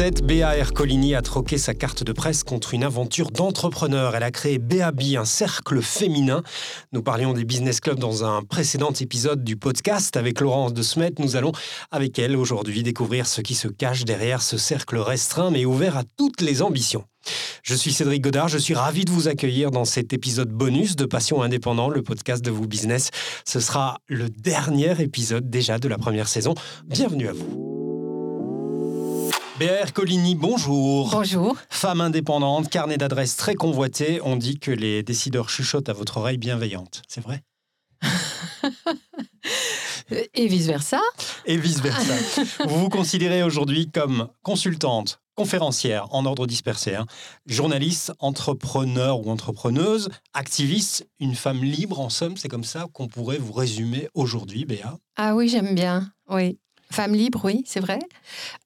2017, Béa Ercolini a troqué sa carte de presse contre une aventure d'entrepreneur. Elle a créé BAB, un cercle féminin. Nous parlions des business clubs dans un précédent épisode du podcast avec Laurence de Smet. Nous allons, avec elle, aujourd'hui découvrir ce qui se cache derrière ce cercle restreint mais ouvert à toutes les ambitions. Je suis Cédric Godard, je suis ravi de vous accueillir dans cet épisode bonus de Passion Indépendant, le podcast de vous business. Ce sera le dernier épisode déjà de la première saison. Bienvenue à vous. BR Coligny, bonjour. Bonjour. Femme indépendante, carnet d'adresses très convoité. On dit que les décideurs chuchotent à votre oreille bienveillante. C'est vrai Et vice-versa. Et vice-versa. vous vous considérez aujourd'hui comme consultante, conférencière en ordre dispersé, hein, journaliste, entrepreneur ou entrepreneuse, activiste, une femme libre en somme, c'est comme ça qu'on pourrait vous résumer aujourd'hui, Béa? Ah oui, j'aime bien, oui. Femme libre, oui, c'est vrai.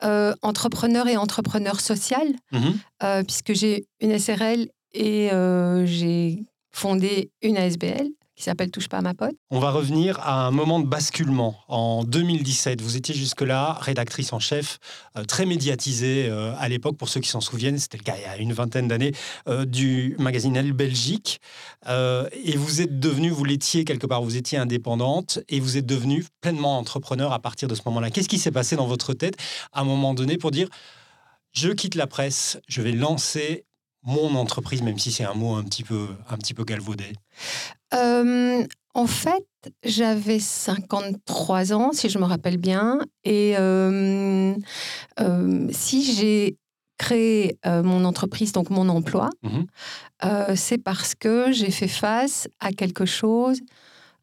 Euh, entrepreneur et entrepreneur social, Mhm. euh, puisque j'ai une SRL et euh, j'ai fondé une ASBL qui s'appelle Touche pas à ma pote. On va revenir à un moment de basculement. En 2017, vous étiez jusque-là rédactrice en chef, euh, très médiatisée euh, à l'époque, pour ceux qui s'en souviennent, c'était le cas il y a une vingtaine d'années, euh, du magazine Elle Belgique. Et vous êtes devenue, vous l'étiez quelque part, vous étiez indépendante et vous êtes devenue pleinement entrepreneur à partir de ce moment-là. Qu'est-ce qui s'est passé dans votre tête à un moment donné pour dire, je quitte la presse, je vais lancer mon entreprise, même si c'est un mot un petit peu, un petit peu galvaudé Euh, en fait, j'avais 53 ans, si je me rappelle bien. Et euh, euh, si j'ai créé mon entreprise, donc mon emploi, Mhm. c'est parce que j'ai fait face à quelque chose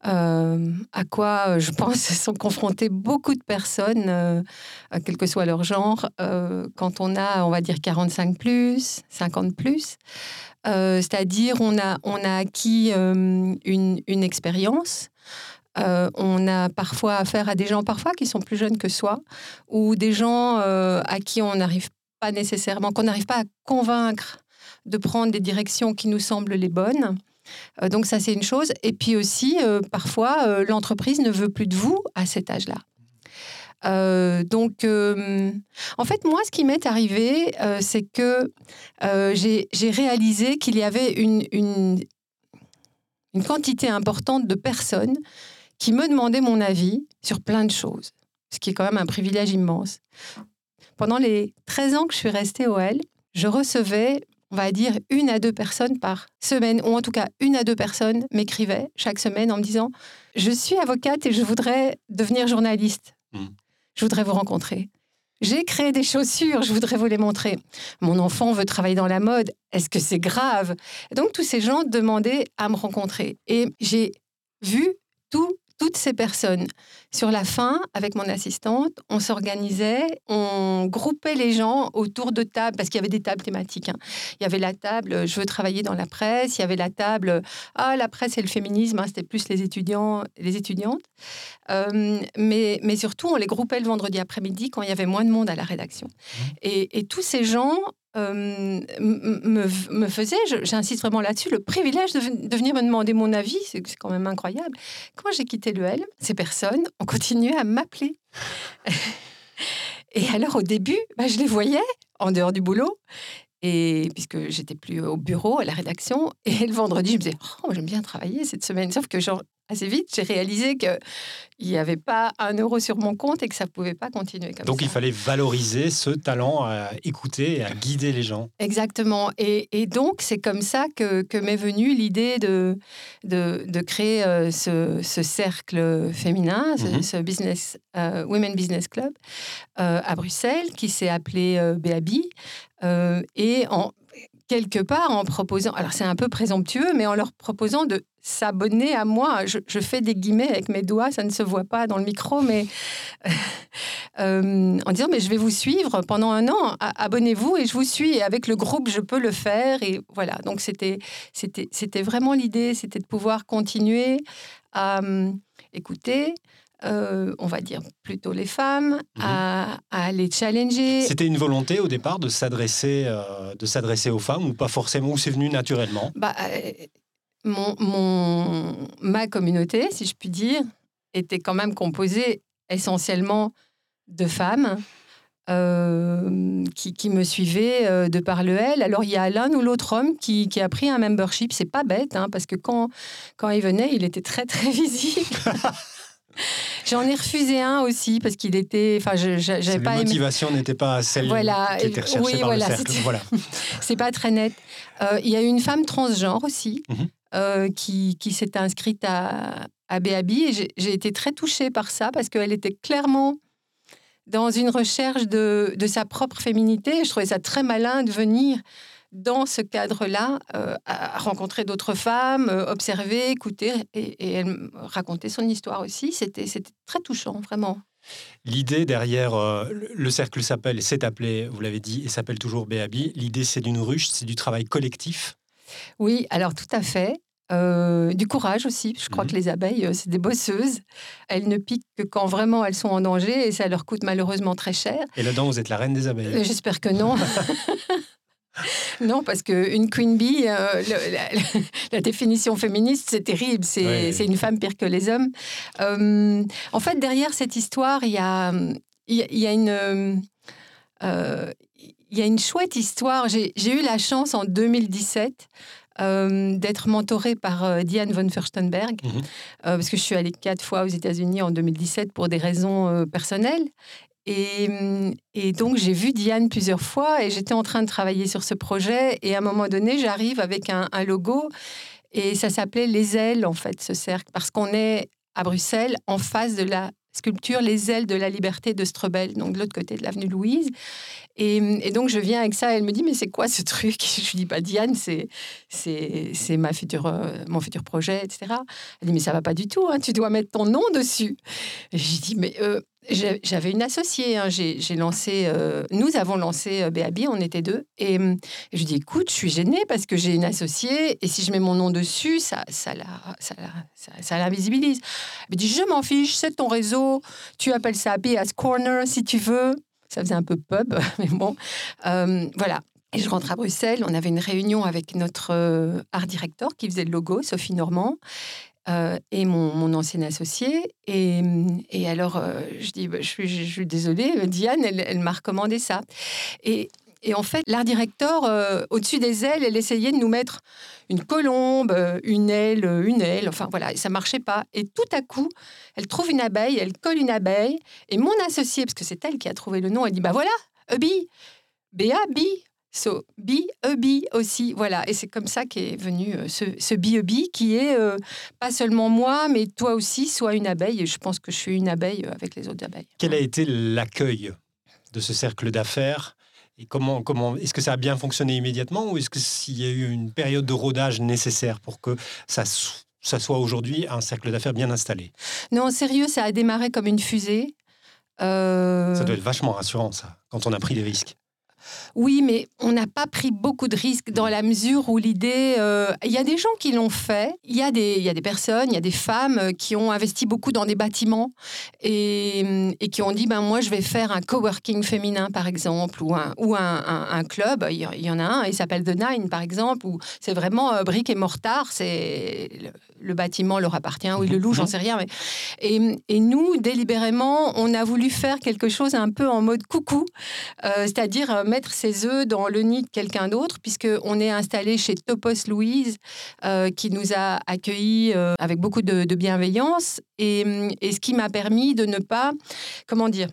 euh, à quoi euh, je pense sont confrontées beaucoup de personnes, euh, quel que soit leur genre, quand on a, on va dire, 45 plus, 50 plus. C'est-à-dire, on a, on a acquis une, expérience. On a parfois affaire à des gens parfois qui sont plus jeunes que soi, ou des gens à qui on n'arrive pas nécessairement, qu'on n'arrive pas à convaincre de prendre des directions qui nous semblent les bonnes. Euh, donc ça, c'est une chose. Et puis aussi, euh, parfois, euh, l'entreprise ne veut plus de vous à cet âge-là. Donc, en fait, moi, ce qui m'est arrivé, c'est que j'ai j'ai réalisé qu'il y avait une, une, une quantité importante de personnes qui me demandaient mon avis sur plein de choses, ce qui est quand même un privilège immense. Pendant les 13 ans que je suis restée au L, je recevais, on va dire, une à deux personnes par semaine, ou en tout cas une à deux personnes m'écrivaient chaque semaine en me disant Je suis avocate et je voudrais devenir journaliste. Mm. Je voudrais vous rencontrer. J'ai créé des chaussures, je voudrais vous les montrer. Mon enfant veut travailler dans la mode, est-ce que c'est grave? Et Donc tous ces gens demandaient à me rencontrer. Et j'ai vu tout- toutes ces personnes. Sur la fin, avec mon assistante, on s'organisait, on groupait les gens autour de tables, parce qu'il y avait des tables thématiques. hein. Il y avait la table euh, « Je veux travailler dans la presse », il y avait la table euh, « Ah, la presse et le féminisme hein, c'était plus les, étudiants, les étudiantes. Euh, mais, mais surtout, on les groupait le vendredi après-midi quand il y avait moins de monde à la rédaction. Et, et tous ces gens euh, me, je- j'insiste vraiment là-dessus, le privilège de, ven- de venir me demander mon avis, c'est c'est quand même incroyable. Quand j'ai quitté le L, ces personnes ont continué à m'appeler. Et alors au début, bah, je les voyais en dehors du boulot. Et puisque j'étais plus au bureau, à la rédaction, et le vendredi, je me disais, oh, j'aime bien travailler cette semaine. Sauf que genre, assez vite, j'ai réalisé qu'il n'y avait pas un euro sur mon compte et que ça ne pouvait pas continuer comme Donc ça. il fallait valoriser ce talent à écouter et à guider les gens. Exactement. Et, et donc, c'est comme ça que, que m'est venue l'idée de, de, de créer euh, ce, ce cercle féminin, ce, Mhm. ce business, euh, Women Business Club, euh, à Bruxelles, qui s'est appelé BABI. et en, quelque part, en proposant, alors c'est un peu présomptueux, mais en leur proposant de s'abonner à moi. Je, fais des guillemets avec mes doigts, ça ne se voit pas dans le micro, mais euh, en disant mais je vais vous suivre pendant un an, abonnez-vous et je vous suis. Avec le groupe, je peux le faire. Et voilà, donc c'était vraiment l'idée, c'était de pouvoir continuer à hum, écouter. Euh, on va dire plutôt les femmes, à, à les challenger. C'était une volonté au départ de s'adresser euh, de s'adresser aux femmes ou pas forcément ou c'est venu naturellement? Bah, euh, mon, mon- ma communauté, si je puis dire, était quand même composée essentiellement de femmes. qui, me suivaient de par le L. Alors il y a l'un ou l'autre homme qui, a pris un membership. C'est pas bête, hein, parce que quand, quand il venait, il était très très visible. J'en ai refusé un aussi parce qu'il était. Enfin, j'avais pas. La motivation n'était pas celle voilà. qui était recherchée oui, par voilà, le cercle. Voilà. C'est pas très net. Euh, il y a eu une femme transgenre aussi mhm. euh, qui, qui s'était inscrite à, à BAB et j'ai été très touchée par ça parce qu'elle était clairement dans une recherche de, de, sa propre féminité. Je trouvais ça très malin de venir dans ce cadre-là, euh, à rencontrer d'autres femmes, euh, observer, écouter, et, elle racontait son histoire aussi. C'était très touchant, vraiment. L'idée derrière euh, le cercle s'appelle, et s'est appelé, vous l'avez dit, et s'appelle toujours BAB. L'idée, c'est d'une ruche, c'est du travail collectif. Oui, alors tout à fait. du courage aussi. Je crois mhm. que les abeilles, c'est des bosseuses. Elles ne piquent que quand vraiment elles sont en danger et ça leur coûte malheureusement très cher. Et là-dedans, vous êtes la reine des abeilles. J'espère que non. Non, parce qu'une queen bee, euh, la, définition féministe, c'est terrible. C'est une femme pire que les hommes. Euh, en fait, derrière cette histoire, il y a, y a, une. Euh, il y a une chouette histoire. J'ai eu la chance en 2017 d'être mentorée par Diane von Furstenberg, mhm. parce que je suis allée quatre fois aux États-Unis en 2017 pour des raisons personnelles. Mmh, et, donc, j'ai vu Diane plusieurs fois et j'étais en train de travailler sur ce projet. Et à un moment donné, j'arrive avec un, logo et ça s'appelait Les ailes, en fait, ce cercle, parce qu'on est à Bruxelles, en face de la sculpture Les ailes de la liberté de Strebel, donc de l'autre côté de l'avenue Louise. Et, donc, je viens avec ça. Elle me dit, mais c'est quoi ce truc? Je lui dis, bah, Diane, c'est, c'est, ma future, euh, mon futur projet, etc. Elle dit, mais ça va pas du tout, hein, tu dois mettre ton nom dessus. Et je dis, mais euh, j'avais une associée. Hein, j'ai lancé, euh, nous avons lancé BAB, on était deux. Et, je lui dis, écoute, je suis gênée parce que j'ai une associée et si je mets mon nom dessus, ça, ça, ça, la, ça, l'invisibilise. Elle me dit, je m'en fiche, c'est ton réseau. Tu appelles ça BS Corner si tu veux. Ça faisait un peu pub, mais bon. Euh, voilà. Et je rentre à Bruxelles. On avait une réunion avec notre euh, art directeur qui faisait le logo, Sophie Normand. Euh, et mon, mon ancien associé. Et, et alors, je dis, bah, je, suis, je, suis, désolée, Diane, elle, elle m'a recommandé ça. Et, et en fait, l'art directeur, au-dessus des ailes, elle essayait de nous mettre une colombe, une aile, une aile, enfin voilà, et ça marchait pas. Et tout à coup, elle trouve une abeille, elle colle une abeille, et mon associé, parce que c'est elle qui a trouvé le nom, elle dit bah voilà, a bee, B-A-B, so bee aussi, voilà. Et c'est comme ça qu'est venu euh, ce, ce bee, qui est euh, pas seulement moi, mais toi aussi, soit une abeille, et je pense que je suis une abeille avec les autres abeilles. Quel a été l'accueil de ce cercle d'affaires et comment, comment est-ce que ça a bien fonctionné immédiatement ou est-ce qu'il y a eu une période de rodage nécessaire pour que ça, ça soit aujourd'hui un cercle d'affaires bien installé? Non, sérieux, ça a démarré comme une fusée. Euh, ça doit être vachement rassurant, ça, quand on a pris des risques. Oui, mais on n'a pas pris beaucoup de risques dans la mesure où l'idée... Euh, il y a des gens qui l'ont fait, il y, a des, y a des personnes, il y a des femmes euh, qui ont investi beaucoup dans des bâtiments et, et qui ont dit, ben, moi, je vais faire un coworking féminin, par exemple, ou un, ou un, un, club. Il y en a un, il s'appelle The Nine, par exemple, où c'est vraiment euh, brique et mortar, c'est le, bâtiment leur appartient, ou il le loue, j'en sais rien. Mais... Et, et, nous, délibérément, on a voulu faire quelque chose un peu en mode coucou, c'est-à-dire mettre ses œufs dans le nid de quelqu'un d'autre, puisqu'on est installé chez Topos Louise, euh, qui nous a accueillis euh, avec beaucoup de, bienveillance, et, et ce qui m'a permis de ne pas, comment dire,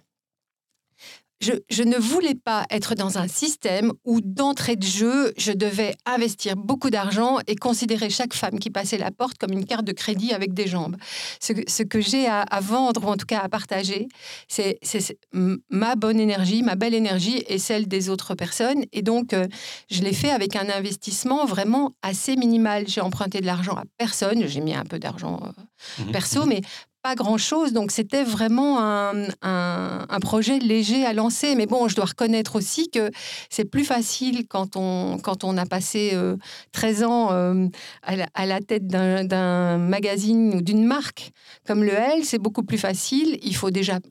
je, ne voulais pas être dans un système où d'entrée de jeu, je devais investir beaucoup d'argent et considérer chaque femme qui passait la porte comme une carte de crédit avec des jambes. Ce, que j'ai à, vendre, ou en tout cas à partager, c'est ma bonne énergie, ma belle énergie et celle des autres personnes. Et donc, euh, je l'ai fait avec un investissement vraiment assez minimal. J'ai emprunté de l'argent à personne, j'ai mis un peu d'argent euh, mmh perso, mais pas grand-chose, donc c'était vraiment un, un, projet léger à lancer. Mais bon, je dois reconnaître aussi que c'est plus facile quand on, quand on a passé 13 euh, ans euh, à, la, tête d'un magazine ou d'une marque comme le L, c'est beaucoup plus facile.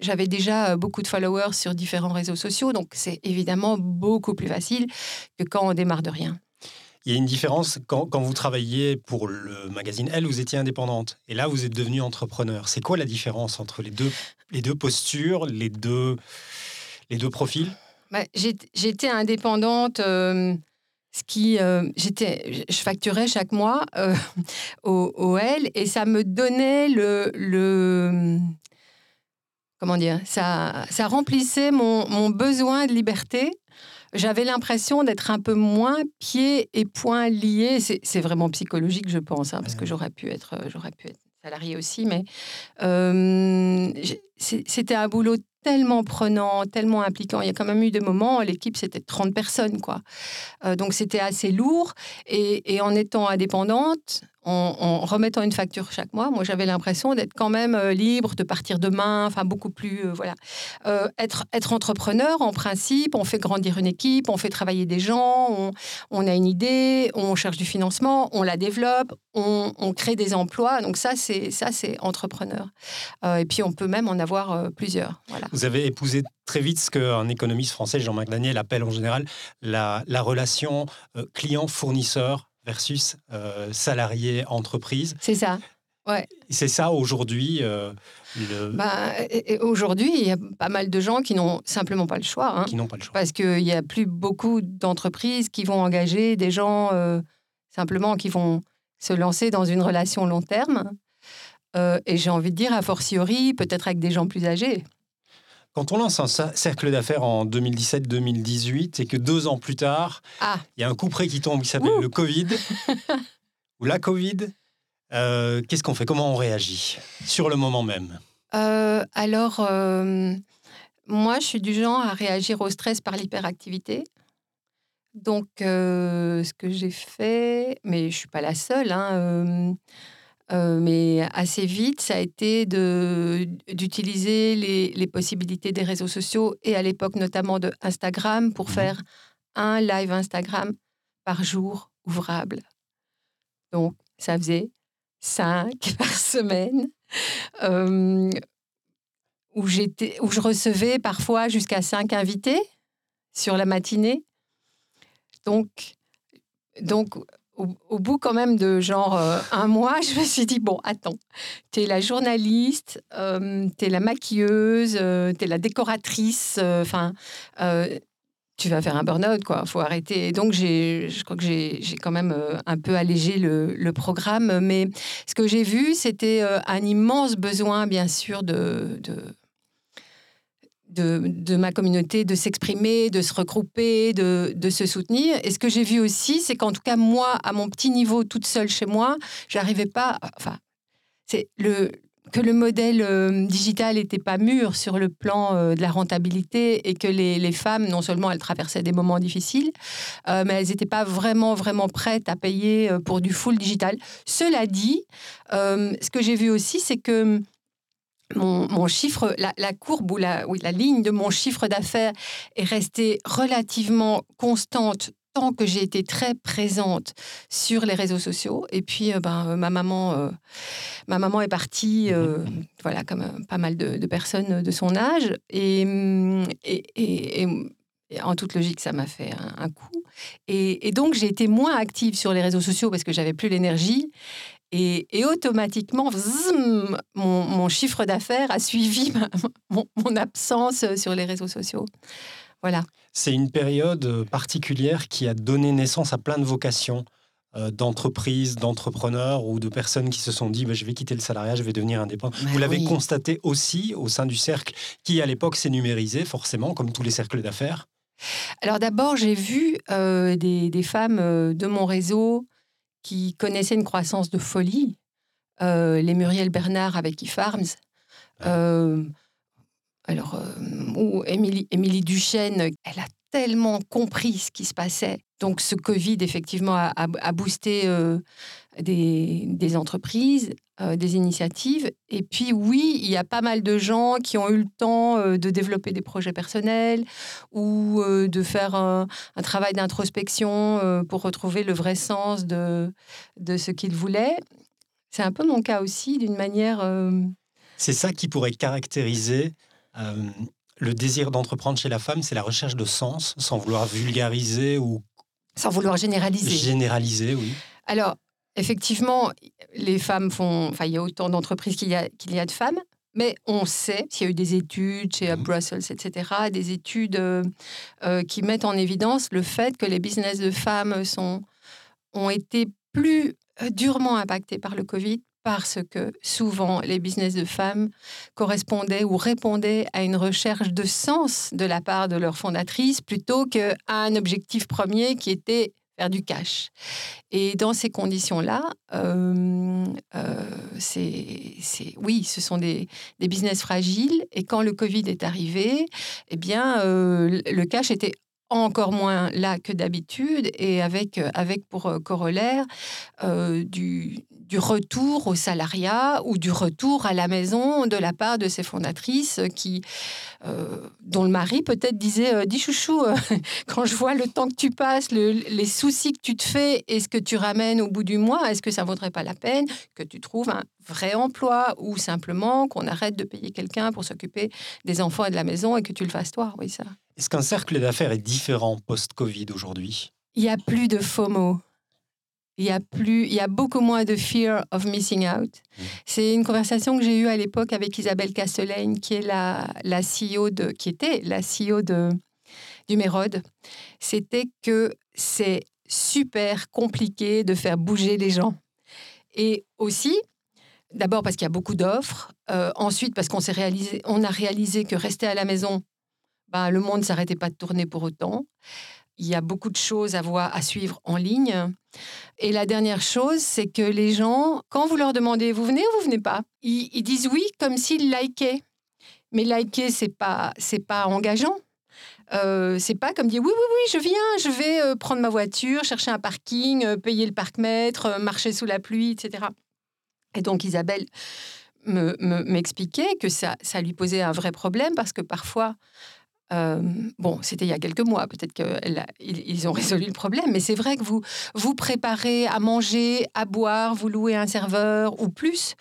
J'avais déjà beaucoup de followers sur différents réseaux sociaux, donc c'est évidemment beaucoup plus facile que quand on démarre de rien. Il y a une différence quand, quand, vous travailliez pour le magazine Elle, vous étiez indépendante. Et là, vous êtes devenue entrepreneur. C'est quoi la différence entre les deux, les deux postures, les deux, les deux profils? Bah, J'étais indépendante. Euh, ce qui, euh, j'étais, je facturais chaque mois euh, au, au, L et ça me donnait le, le comment dire, ça, ça remplissait mon, mon besoin de liberté. J'avais l'impression d'être un peu moins pieds et poings liés. C'est vraiment psychologique, je pense, hein, parce que j'aurais pu être, j'aurais pu être salarié aussi, mais euh, c'était un boulot tellement prenant, tellement impliquant. Il y a quand même eu des moments, l'équipe, c'était 30 personnes, quoi. Euh, donc, c'était assez lourd. Et, et, en étant indépendante, en, remettant une facture chaque mois, moi j'avais l'impression d'être quand même euh, libre, de partir demain, enfin beaucoup plus, euh, voilà. Euh, être, entrepreneur, en principe, on fait grandir une équipe, on fait travailler des gens, on, a une idée, on cherche du financement, on la développe, on, crée des emplois. Donc ça, c'est ça, c'est entrepreneur. et puis on peut même en avoir plusieurs. Vous avez épousé très vite ce qu'un économiste français, Jean-Marc Daniel, appelle en général la relation client-fournisseur versus euh, salarié entreprise. C'est ça. Ouais. C'est ça aujourd'hui. Euh, bah, aujourd'hui, il y a pas mal de gens qui n'ont simplement pas le choix. Hein. qui n'ont pas le choix. Parce qu'il n'y a plus beaucoup d'entreprises qui vont engager des gens euh, simplement qui vont se lancer dans une relation long terme. et j'ai envie de dire, a fortiori, peut-être avec des gens plus âgés. Quand on lance un cercle d'affaires en 2017-2018 et que deux ans plus tard, ah. il y a un coup près qui tombe qui s'appelle le Covid ou la Covid, euh, qu'est-ce qu'on fait? Comment on réagit sur le moment même? Euh, Alors, euh, moi, je suis du genre à réagir au stress par l'hyperactivité. Donc, ce que j'ai fait, mais je ne suis pas la seule, hein, euh, mais assez vite, ça a été d'utiliser les, les, possibilités des réseaux sociaux et à l'époque notamment de Instagram pour mmh faire un live Instagram par jour ouvrable. Donc, ça faisait cinq par semaine, euh, où, où je recevais parfois jusqu'à cinq invités sur la matinée. Donc, donc au, bout quand même de genre euh, un mois, je me suis dit, bon, attends, tu es la journaliste, euh, tu es la maquilleuse, euh, tu es la décoratrice, enfin, tu vas faire un burn-out, quoi, faut arrêter. Et donc, je crois que j'ai quand même un peu allégé le, le, programme, mais ce que j'ai vu, c'était un immense besoin, bien sûr, de de, ma communauté de s'exprimer, de se regrouper, de, se soutenir. Et ce que j'ai vu aussi, c'est qu'en tout cas, moi, à mon petit niveau, toute seule chez moi, j'arrivais pas. Enfin, c'est le que le modèle euh, digital n'était pas mûr sur le plan euh, de la rentabilité et que les, femmes, non seulement elles traversaient des moments difficiles, euh, mais elles n'étaient pas vraiment, vraiment prêtes à payer pour du full digital. Cela dit, ce que j'ai vu aussi, c'est que mon, chiffre, la, courbe ou la, oui, la ligne de mon chiffre d'affaires est restée relativement constante tant que j'ai été très présente sur les réseaux sociaux. Et puis, euh, ben, euh, ma, maman, euh, ma maman est partie, voilà, comme pas mal de, personnes de son âge. Et, et, en toute logique, ça m'a fait un, coup. Et, et donc, j'ai été moins active sur les réseaux sociaux parce que j'avais plus l'énergie. Et, automatiquement, mon, chiffre d'affaires a suivi mon, absence sur les réseaux sociaux. Voilà. C'est une période particulière qui a donné naissance à plein de vocations euh, d'entreprises, d'entrepreneurs ou de personnes qui se sont dit bah, je vais quitter le salariat, je vais devenir indépendant. Vous l'avez constaté aussi au sein du cercle qui, à l'époque, s'est numérisé, forcément, comme tous les cercles d'affaires? Alors d'abord, j'ai vu euh, des, des, femmes euh, de mon réseau qui connaissaient une croissance de folie, euh, les Muriel Bernard avec eFarms, euh, alors, euh, ou Émilie, Émilie Duchesne, elle a tellement compris ce qui se passait. Donc ce Covid, effectivement, a, boosté euh, des, entreprises, euh, des initiatives. Et puis oui, il y a pas mal de gens qui ont eu le temps euh, de développer des projets personnels ou de faire un, travail d'introspection pour retrouver le vrai sens de, de ce qu'ils voulaient. C'est un peu mon cas aussi, d'une manière... C'est ça qui pourrait caractériser le désir d'entreprendre chez la femme, c'est la recherche de sens, sans vouloir vulgariser ou... Sans vouloir généraliser. Généraliser, oui. Alors, effectivement, les femmes font... Enfin, il y a autant d'entreprises qu'il y, a, qu'il y a de femmes. Mais on sait, s'il y a eu des études chez Mhm. Brussels, etc., des études euh, euh, qui mettent en évidence le fait que les business de femmes sont, ont été plus euh, durement impactés par le Covid parce que souvent les business de femmes correspondaient ou répondaient à une recherche de sens de la part de leur fondatrice plutôt qu'à un objectif premier qui était faire du cash. Et dans ces conditions-là, euh, euh, c'est, oui, ce sont des, des business fragiles. Et quand le Covid est arrivé, eh bien, euh, le cash était encore moins là que d'habitude et avec, avec pour corollaire du, du retour au salariat ou du retour à la maison de la part de ces fondatrices qui, euh, dont le mari peut-être disait euh, Dis chouchou, euh, quand je vois le temps que tu passes, le- les soucis que tu te fais et ce que tu ramènes au bout du mois, est-ce que ça vaudrait pas la peine que tu trouves un vrai emploi ou simplement qu'on arrête de payer quelqu'un pour s'occuper des enfants et de la maison et que tu le fasses toi Oui, ça. Est-ce qu'un cercle d'affaires est différent post-Covid aujourd'hui? Il y a plus de FOMO. Il y a plus, il y a beaucoup moins de fear of missing out. Mm. C'est une conversation que j'ai eue à l'époque avec Isabelle Castelaine, qui est la, la CEO de, qui était la CEO de du Mérode. C'était que c'est super compliqué de faire bouger les gens. Et aussi, d'abord parce qu'il y a beaucoup d'offres. euh, ensuite parce qu'on s'est réalisé, on a réalisé que rester à la maison, ben, le monde ne s'arrêtait pas de tourner pour autant. Il y a beaucoup de choses à voir, à suivre en ligne. Et la dernière chose, c'est que les gens, quand vous leur demandez vous venez ou vous venez pas, ils, disent oui comme s'ils likaient. Mais liker, c'est pas, c'est pas engageant. Euh, c'est pas comme dire oui, oui, oui, je viens, je vais euh, prendre ma voiture, chercher un parking, euh, payer le parc-mètre, euh, marcher sous la pluie, etc. Et donc Isabelle me- me- m'expliquait que ça, ça lui posait un vrai problème parce que parfois, euh, bon, c'était il y a quelques mois, peut-être qu'ils ont résolu le problème, mais c'est vrai que vous vous préparez à manger, à boire, vous louez un serveur ou plus,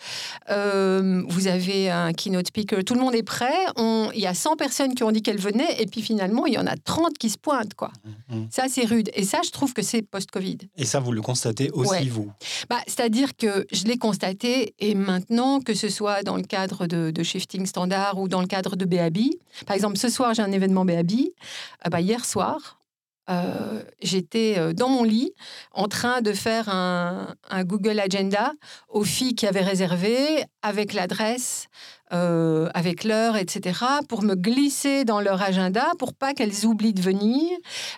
euh, vous avez un keynote speaker, tout le monde est prêt, on- il y a 100 personnes qui ont dit qu'elles venaient, et puis finalement, il y en a 30 qui se pointent, quoi. Mhm. Ça, c'est rude. Et ça, je trouve que c'est post-Covid. Et ça, vous le constatez aussi, Ouais. vous? Bah, C'est-à-dire que je l'ai constaté, et maintenant, que ce soit dans le cadre de, de Shifting Standard ou dans le cadre de BAB, par exemple, ce soir, j'ai un événement BAB, euh, bah, hier soir, euh, j'étais euh, dans mon lit en train de faire un Google Agenda aux filles qui avaient réservé avec l'adresse, euh, avec l'heure, etc., pour me glisser dans leur agenda pour pas qu'elles oublient de venir.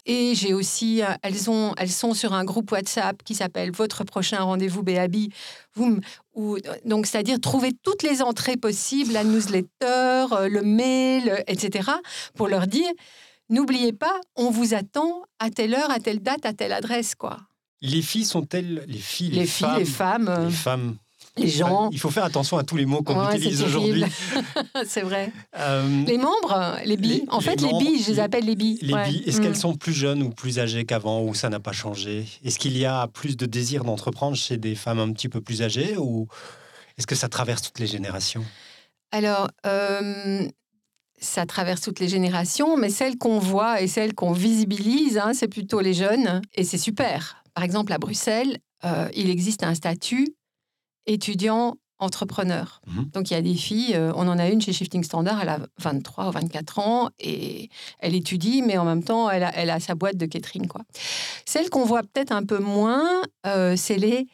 Et j'ai aussi, euh, elles, ont, elles sont sur un groupe WhatsApp qui s'appelle Votre prochain rendez-vous m- où- donc, c'est-à-dire trouver toutes les entrées possibles, la newsletter, euh, le mail, etc., pour leur dire n'oubliez pas, on vous attend à telle heure, à telle date, à telle adresse, quoi. Les filles sont-elles les filles, Les, les, filles, femmes, les femmes, les femmes les gens. Il faut faire attention à tous les mots qu'on Ouais, utilise aujourd'hui. c'est vrai. Euh, Les membres, les billes. Les- en fait, les billes, je les appelle les billes. Les Ouais. billes, est-ce Mm. qu'elles sont plus jeunes ou plus âgées qu'avant ou ça n'a pas changé? Est-ce qu'il y a plus de désir d'entreprendre chez des femmes un petit peu plus âgées ou est-ce que ça traverse toutes les générations? Alors, euh, ça traverse toutes les générations, mais celles qu'on voit et celles qu'on visibilise, hein, c'est plutôt les jeunes, et c'est super. Par exemple, à Bruxelles, euh, il existe un statut étudiant entrepreneur. Mhm. Donc, il y a des filles, euh, on en a une chez Shifting Standard, elle a 23 ou 24 ans, et elle étudie, mais en même temps, elle a, elle a sa boîte de catering. Quoi. Celles qu'on voit peut-être un peu moins, euh, c'est les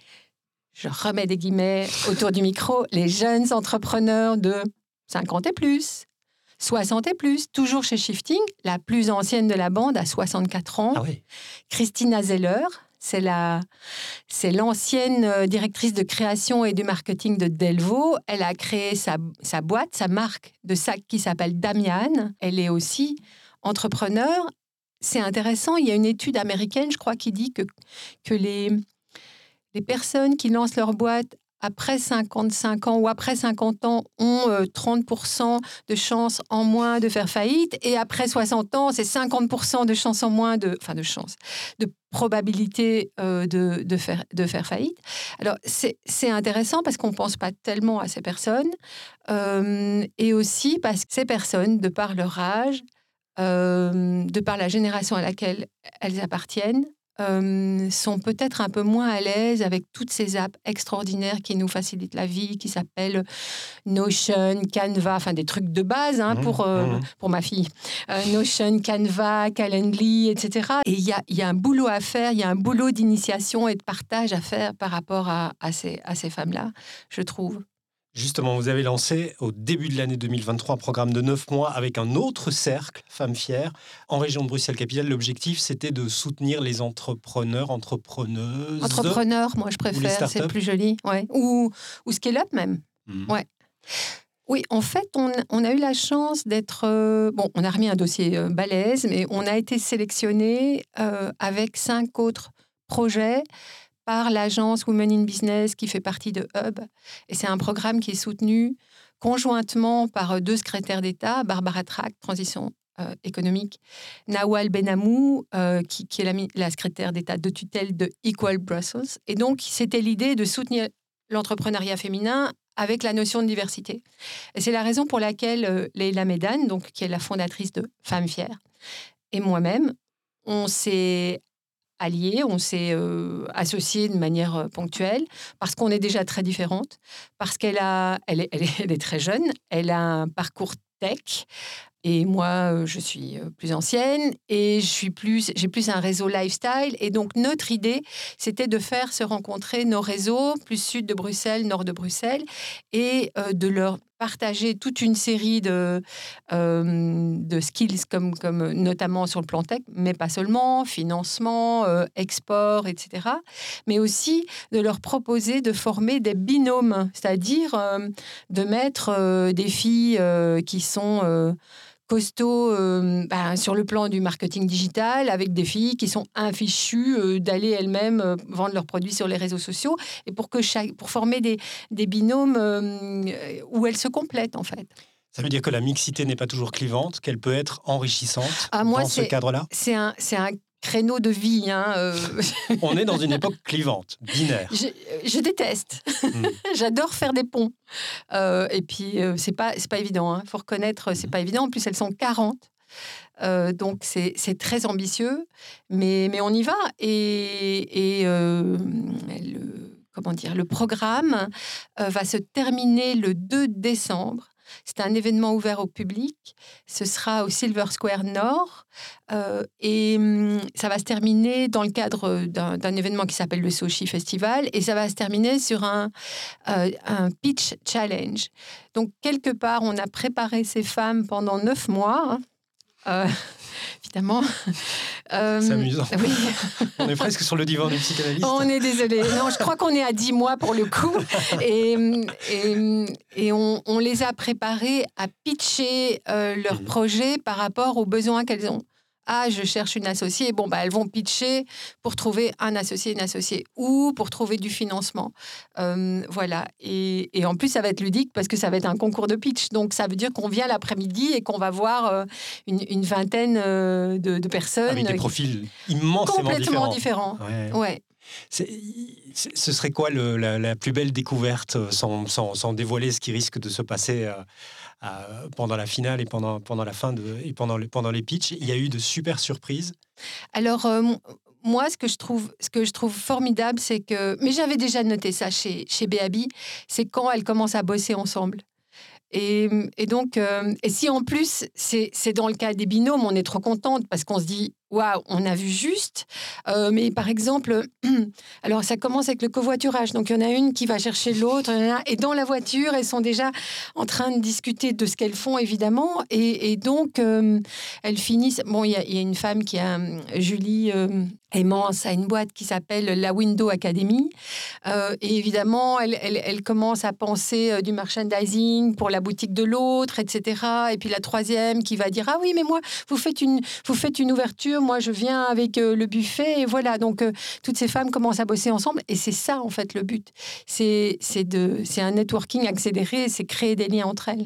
je remets des guillemets autour du micro, les jeunes entrepreneurs de 50 et plus, 60 et plus, toujours chez Shifting, la plus ancienne de la bande à 64 ans, Ah oui. Christina Zeller. C'est la, c'est l'ancienne euh, directrice de création et du marketing de Delvaux. Elle a créé sa, sa boîte, sa marque de sac qui s'appelle Damian. Elle est aussi entrepreneur. C'est intéressant. Il y a une étude américaine, je crois, qui dit que, que les, les personnes qui lancent leur boîte après 55 ans ou après 50 ans ont euh, 30% de chances en moins de faire faillite et après 60 ans, c'est 50% de chances en moins de, enfin de chance, de probabilité euh, de, de, faire, de faire faillite. Alors c'est intéressant parce qu'on ne pense pas tellement à ces personnes euh, et aussi parce que ces personnes, de par leur âge, euh, de par la génération à laquelle elles appartiennent, euh, sont peut-être un peu moins à l'aise avec toutes ces apps extraordinaires qui nous facilitent la vie, qui s'appellent Notion, Canva, enfin des trucs de base hein, Mmh, pour, euh, mmh. pour ma fille. Euh, Notion, Canva, Calendly, etc. Et il y a, y a un boulot à faire, il y a un boulot d'initiation et de partage à faire par rapport à, à ces, à ces femmes-là, je trouve. Justement, vous avez lancé au début de l'année 2023 un programme de 9 mois avec un autre cercle, Femmes Fières, en région de Bruxelles-Capitale. L'objectif, c'était de soutenir les entrepreneurs, entrepreneuses. Entrepreneur, moi je préfère, c'est plus joli. Ouais. Ou, ou scale-up même. Mhm. Ouais. Oui, en fait, on, on a eu la chance d'être... euh, bon, on a remis un dossier euh, balèze, mais on a été sélectionné euh, avec cinq autres projets par l'agence Women in Business qui fait partie de Hub. Et c'est un programme qui est soutenu conjointement par euh, deux secrétaires d'État, Barbara Track, Transition euh, économique, Nawal Benamou, euh, qui, est la, secrétaire d'État de tutelle de Equal Brussels. Et donc, c'était l'idée de soutenir l'entrepreneuriat féminin avec la notion de diversité. Et c'est la raison pour laquelle Leila Medan, donc, qui est la fondatrice de Femmes Fières, et moi-même, on s'est alliés, on s'est euh, associés de manière euh, ponctuelle, parce qu'on est déjà très différentes, parce qu'elle a, est, elle est- elle est très jeune, elle a un parcours tech, et moi, euh, je suis euh, plus ancienne, et je suis plus, j'ai plus un réseau lifestyle, et donc notre idée, c'était de faire se rencontrer nos réseaux, plus sud de Bruxelles, nord de Bruxelles, et de leur partager toute une série de, euh, de skills, comme, comme notamment sur le plan tech, mais pas seulement, financement, euh, export, etc. Mais aussi de leur proposer de former des binômes, c'est-à-dire euh, de mettre euh, des filles euh, qui sont... costauds euh, ben, sur le plan du marketing digital, avec des filles qui sont infichues euh, d'aller elles-mêmes euh, vendre leurs produits sur les réseaux sociaux, et pour, que chaque, pour former des, des binômes où elles se complètent en fait. Ça veut dire que la mixité n'est pas toujours clivante, qu'elle peut être enrichissante Ah, moi, dans ce cadre-là? C'est un, un créneau de vie. Hein, euh, On est dans une époque clivante, binaire. je, je déteste. Mm. J'adore faire des ponts. Euh, et puis, euh, c'est pas, pas évident. Il faut reconnaître, c'est pas évident. En plus, elles sont 40. Euh, donc, c'est c'est très ambitieux. Mais, mais on y va. Et, et euh, le, comment dire, le programme euh, va se terminer le 2 décembre. C'est un événement ouvert au public. Ce sera au Silver Square Nord. Euh, et hum, ça va se terminer dans le cadre d'un événement qui s'appelle le Sochi Festival. Et ça va se terminer sur un, euh, pitch challenge. Donc, quelque part, on a préparé ces femmes pendant neuf mois. hein. Euh, évidemment. Euh, C'est amusant. oui. On est presque sur le divan du psychanalyste. On est désolé. Non, je crois qu'on est à 10 mois pour le coup. Et, et, et on, on les a préparés à pitcher euh, leur Mhm. projet par rapport aux besoins qu'elles ont. Ah, je cherche une associée. Bon, bah, elles vont pitcher pour trouver un associé, une associée, ou pour trouver du financement. Euh, voilà. Et, et en plus, ça va être ludique parce que ça va être un concours de pitch. Donc, ça veut dire qu'on vient l'après-midi et qu'on va voir euh, une, une vingtaine euh, de, de personnes Avec des profils immensément complètement différents. différents. Ouais. Ce serait quoi le- la, la plus belle découverte, sans, sans- sans dévoiler ce qui risque de se passer pendant la finale et pendant, pendant la fin de, et pendant, le- pendant les pitchs Il y a eu de super surprises. Alors, euh, moi, ce que je trouve, ce que je trouve formidable, c'est que. Mais j'avais déjà noté ça chez, chez Béabi, c'est quand elles commencent à bosser ensemble. Et, et donc, euh, et si en plus, c'est dans le cas des binômes, on est trop contente parce qu'on se dit, waouh, on a vu juste. Euh, mais par exemple, alors ça commence avec le covoiturage. Donc, il y en a une qui va chercher l'autre. Et dans la voiture, elles sont déjà en train de discuter de ce qu'elles font, évidemment. Et, donc, euh, elles finissent. Bon, il y, a- une femme qui a, euh, Julie euh, Aimance, a une boîte qui s'appelle la Window Academy. Et évidemment, elle, elle, commence à penser du merchandising pour la boutique de l'autre, etc. Et puis la troisième qui va dire Ah oui, mais moi, vous faites une, vous faites une ouverture, moi je viens avec euh, le buffet. Et voilà, donc euh, toutes ces femmes commencent à bosser ensemble. Et c'est ça, en fait, le but. C'est c'est de- c'est un networking accéléré, c'est créer des liens entre elles.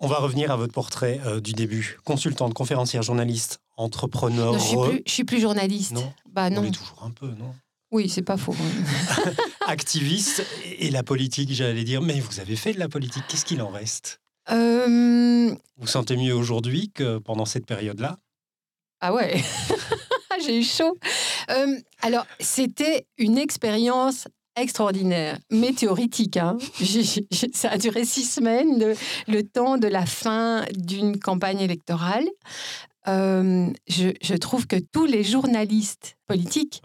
On va revenir à votre portrait euh, du début. Consultante, conférencière, journaliste, entrepreneur. Non, je suis plus, je suis plus journaliste. Non, Bah On non. l'est toujours un peu, non? Oui, c'est pas faux. Activiste et la politique, j'allais dire. Mais vous avez fait de la politique, qu'est-ce qu'il en reste? Euh, vous sentez mieux aujourd'hui que pendant cette période-là? Ah ouais. j'ai eu chaud. Euh, alors, c'était une expérience extraordinaire, mais théoritique. Hein. ça a duré six semaines, le, temps de la fin d'une campagne électorale. Euh, je, trouve que tous les journalistes politiques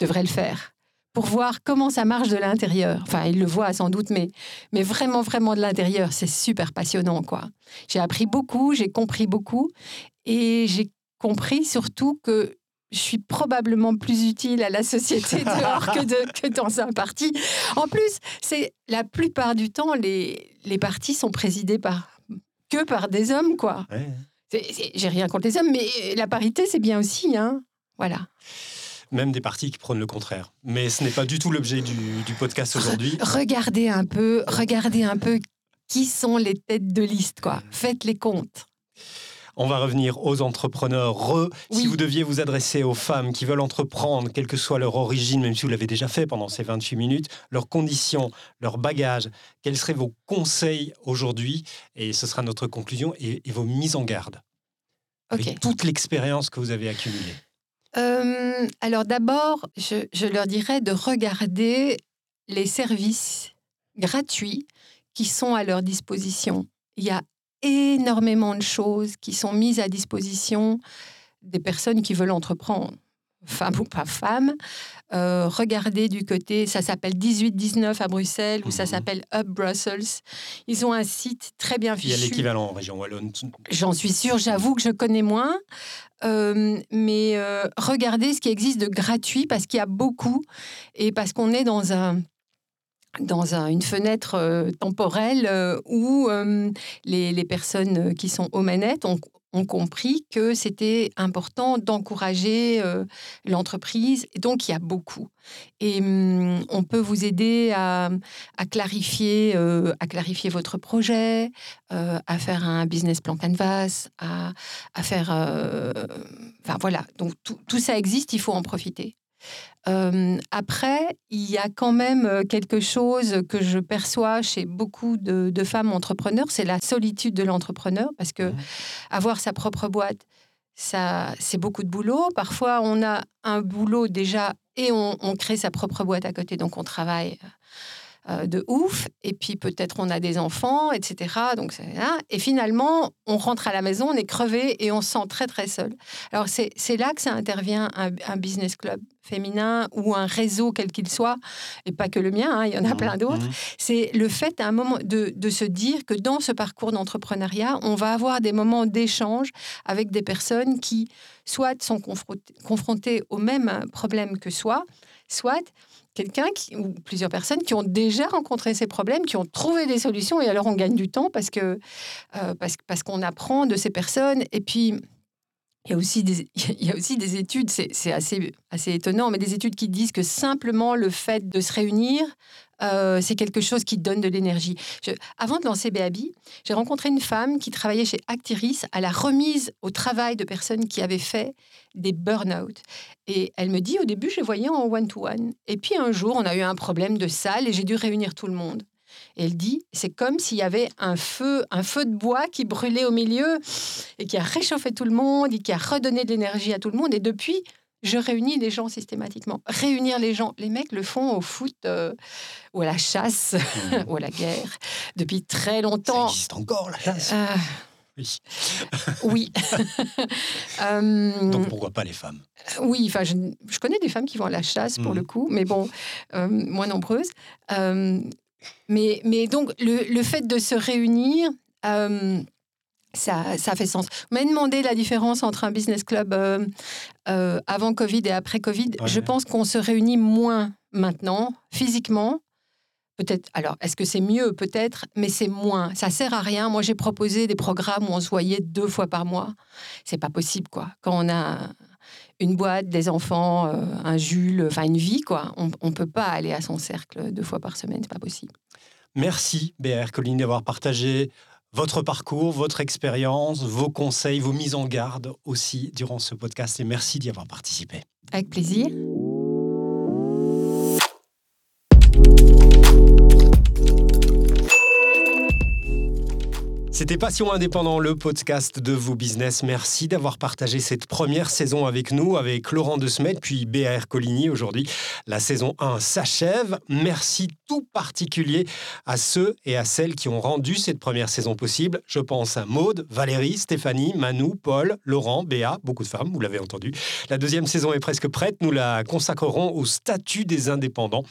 devraient le faire pour voir comment ça marche de l'intérieur. Enfin, ils le voient sans doute, mais, mais vraiment, vraiment de l'intérieur, c'est super passionnant, quoi. J'ai appris beaucoup, j'ai compris beaucoup, et j'ai compris surtout que je suis probablement plus utile à la société dehors que, de, que dans un parti. En plus, c'est la plupart du temps, les, les partis sont présidés par que par des hommes, quoi. J'ai rien contre les hommes, mais la parité, c'est bien aussi, hein. Voilà même des partis qui prônent le contraire. Mais ce n'est pas du tout l'objet du, du, podcast aujourd'hui. Regardez un peu, regardez un peu qui sont les têtes de liste, quoi. Faites les comptes. On va revenir aux entrepreneurs. Si vous deviez vous adresser aux femmes qui veulent entreprendre, quelle que soit leur origine, même si vous l'avez déjà fait pendant ces 28 minutes, leurs conditions, leur bagage, quels seraient vos conseils aujourd'hui Et ce sera notre conclusion et, vos mises en garde. Avec toute l'expérience que vous avez accumulée. Euh, alors d'abord, je, je leur dirais de regarder les services gratuits qui sont à leur disposition. Il y a énormément de choses qui sont mises à disposition des personnes qui veulent entreprendre, femmes ou pas femmes. Euh, regardez du côté, ça s'appelle 1819 à Bruxelles ou ça mhm. s'appelle Up Brussels. Ils ont un site très bien fichu. Il y a l'équivalent en région wallonne. J'en suis sûre, j'avoue que je connais moins. Euh, mais euh, regardez ce qui existe de gratuit parce qu'il y a beaucoup et parce qu'on est dans un dans une fenêtre euh, temporelle euh, où euh, les, personnes qui sont aux manettes ont, compris que c'était important d'encourager l'entreprise. Donc, il y a beaucoup. Et hum, on peut vous aider à, clarifier, à clarifier votre projet, à faire un business plan canvas, à, à faire... Enfin, voilà. Donc, tout ça existe, il faut en profiter après, il y a quand même quelque chose que je perçois chez beaucoup de, femmes entrepreneurs, c'est la solitude de l'entrepreneur, parce que avoir sa propre boîte, ça, c'est beaucoup de boulot. Parfois, on a un boulot déjà et on, on crée sa propre boîte à côté, donc on travaille euh, de ouf, et puis peut-être on a des enfants, etc. Donc, et finalement, on rentre à la maison, on est crevé et on se sent très très seul. Alors c'est là que ça intervient un, business club féminin ou un réseau quel qu'il soit, et pas que le mien, hein, il y en a mmh, plein d'autres. Mmh. C'est le fait à un moment de, de se dire que dans ce parcours d'entrepreneuriat, on va avoir des moments d'échange avec des personnes qui soit sont confrontées au même problème que soi, soit quelqu'un ou plusieurs personnes qui ont déjà rencontré ces problèmes, qui ont trouvé des solutions, et alors on gagne du temps parce que euh, parce, parce qu'on apprend de ces personnes. Et puis il y a aussi des, il y a aussi des études, c'est assez, assez étonnant, mais des études qui disent que simplement le fait de se réunir, euh, c'est quelque chose qui donne de l'énergie. Avant de lancer Béabi, j'ai rencontré une femme qui travaillait chez Actiris à la remise au travail de personnes qui avaient fait des burn-out. Et elle me dit, au début, je les voyais en one-to-one. Et puis un jour, on a eu un problème de salle et j'ai dû réunir tout le monde. Elle dit, c'est comme s'il y avait un feu, un feu de bois qui brûlait au milieu et qui a réchauffé tout le monde et qui a redonné de l'énergie à tout le monde. Et depuis, je réunis les gens systématiquement. Réunir les gens, les mecs le font au foot euh, ou à la chasse mmh. ou à la guerre depuis très longtemps. Ça existe encore la chasse. Euh, oui. oui. Euh, Donc pourquoi pas les femmes? Oui, enfin je, je, connais des femmes qui vont à la chasse pour le mmh. coup, mais bon, moins nombreuses. Mais, mais donc le, le, fait de se réunir ça, ça, fait sens. Vous m'avez demandé la différence entre un business club euh, euh, avant Covid et après Covid. Je pense qu'on se réunit moins maintenant, physiquement. Peut-être. Alors, est-ce que c'est mieux? Peut-être, mais c'est moins. Ça sert à rien. Moi, j'ai proposé des programmes où on se voyait deux fois par mois. C'est pas possible, quoi. Quand on a une boîte, des enfants, euh, un Jules, enfin une vie, quoi. On ne peut pas aller à son cercle deux fois par semaine. C'est pas possible. Merci, BR Colline, d'avoir partagé votre parcours, votre expérience, vos conseils, vos mises en garde aussi durant ce podcast et merci d'y avoir participé. Avec plaisir. C'était Passion Indépendant, le podcast de Vous Business. Merci d'avoir partagé cette première saison avec nous, avec Laurent De Smet, puis BAR Coligny aujourd'hui. La saison 1 s'achève. Merci tout particulier à ceux et à celles qui ont rendu cette première saison possible. Je pense à Maude, Valérie, Stéphanie, Manou, Paul, Laurent, Béa, beaucoup de femmes, vous l'avez entendu. La deuxième saison est presque prête. Nous la consacrerons au statut des indépendants.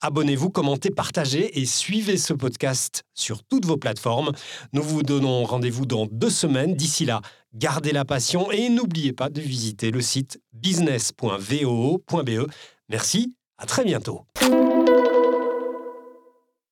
Abonnez-vous, commentez, partagez et suivez ce podcast sur toutes vos plateformes. Nous vous donnons rendez-vous dans deux semaines. D'ici là, gardez la passion et n'oubliez pas de visiter le site business.voo.be. Merci, à très bientôt.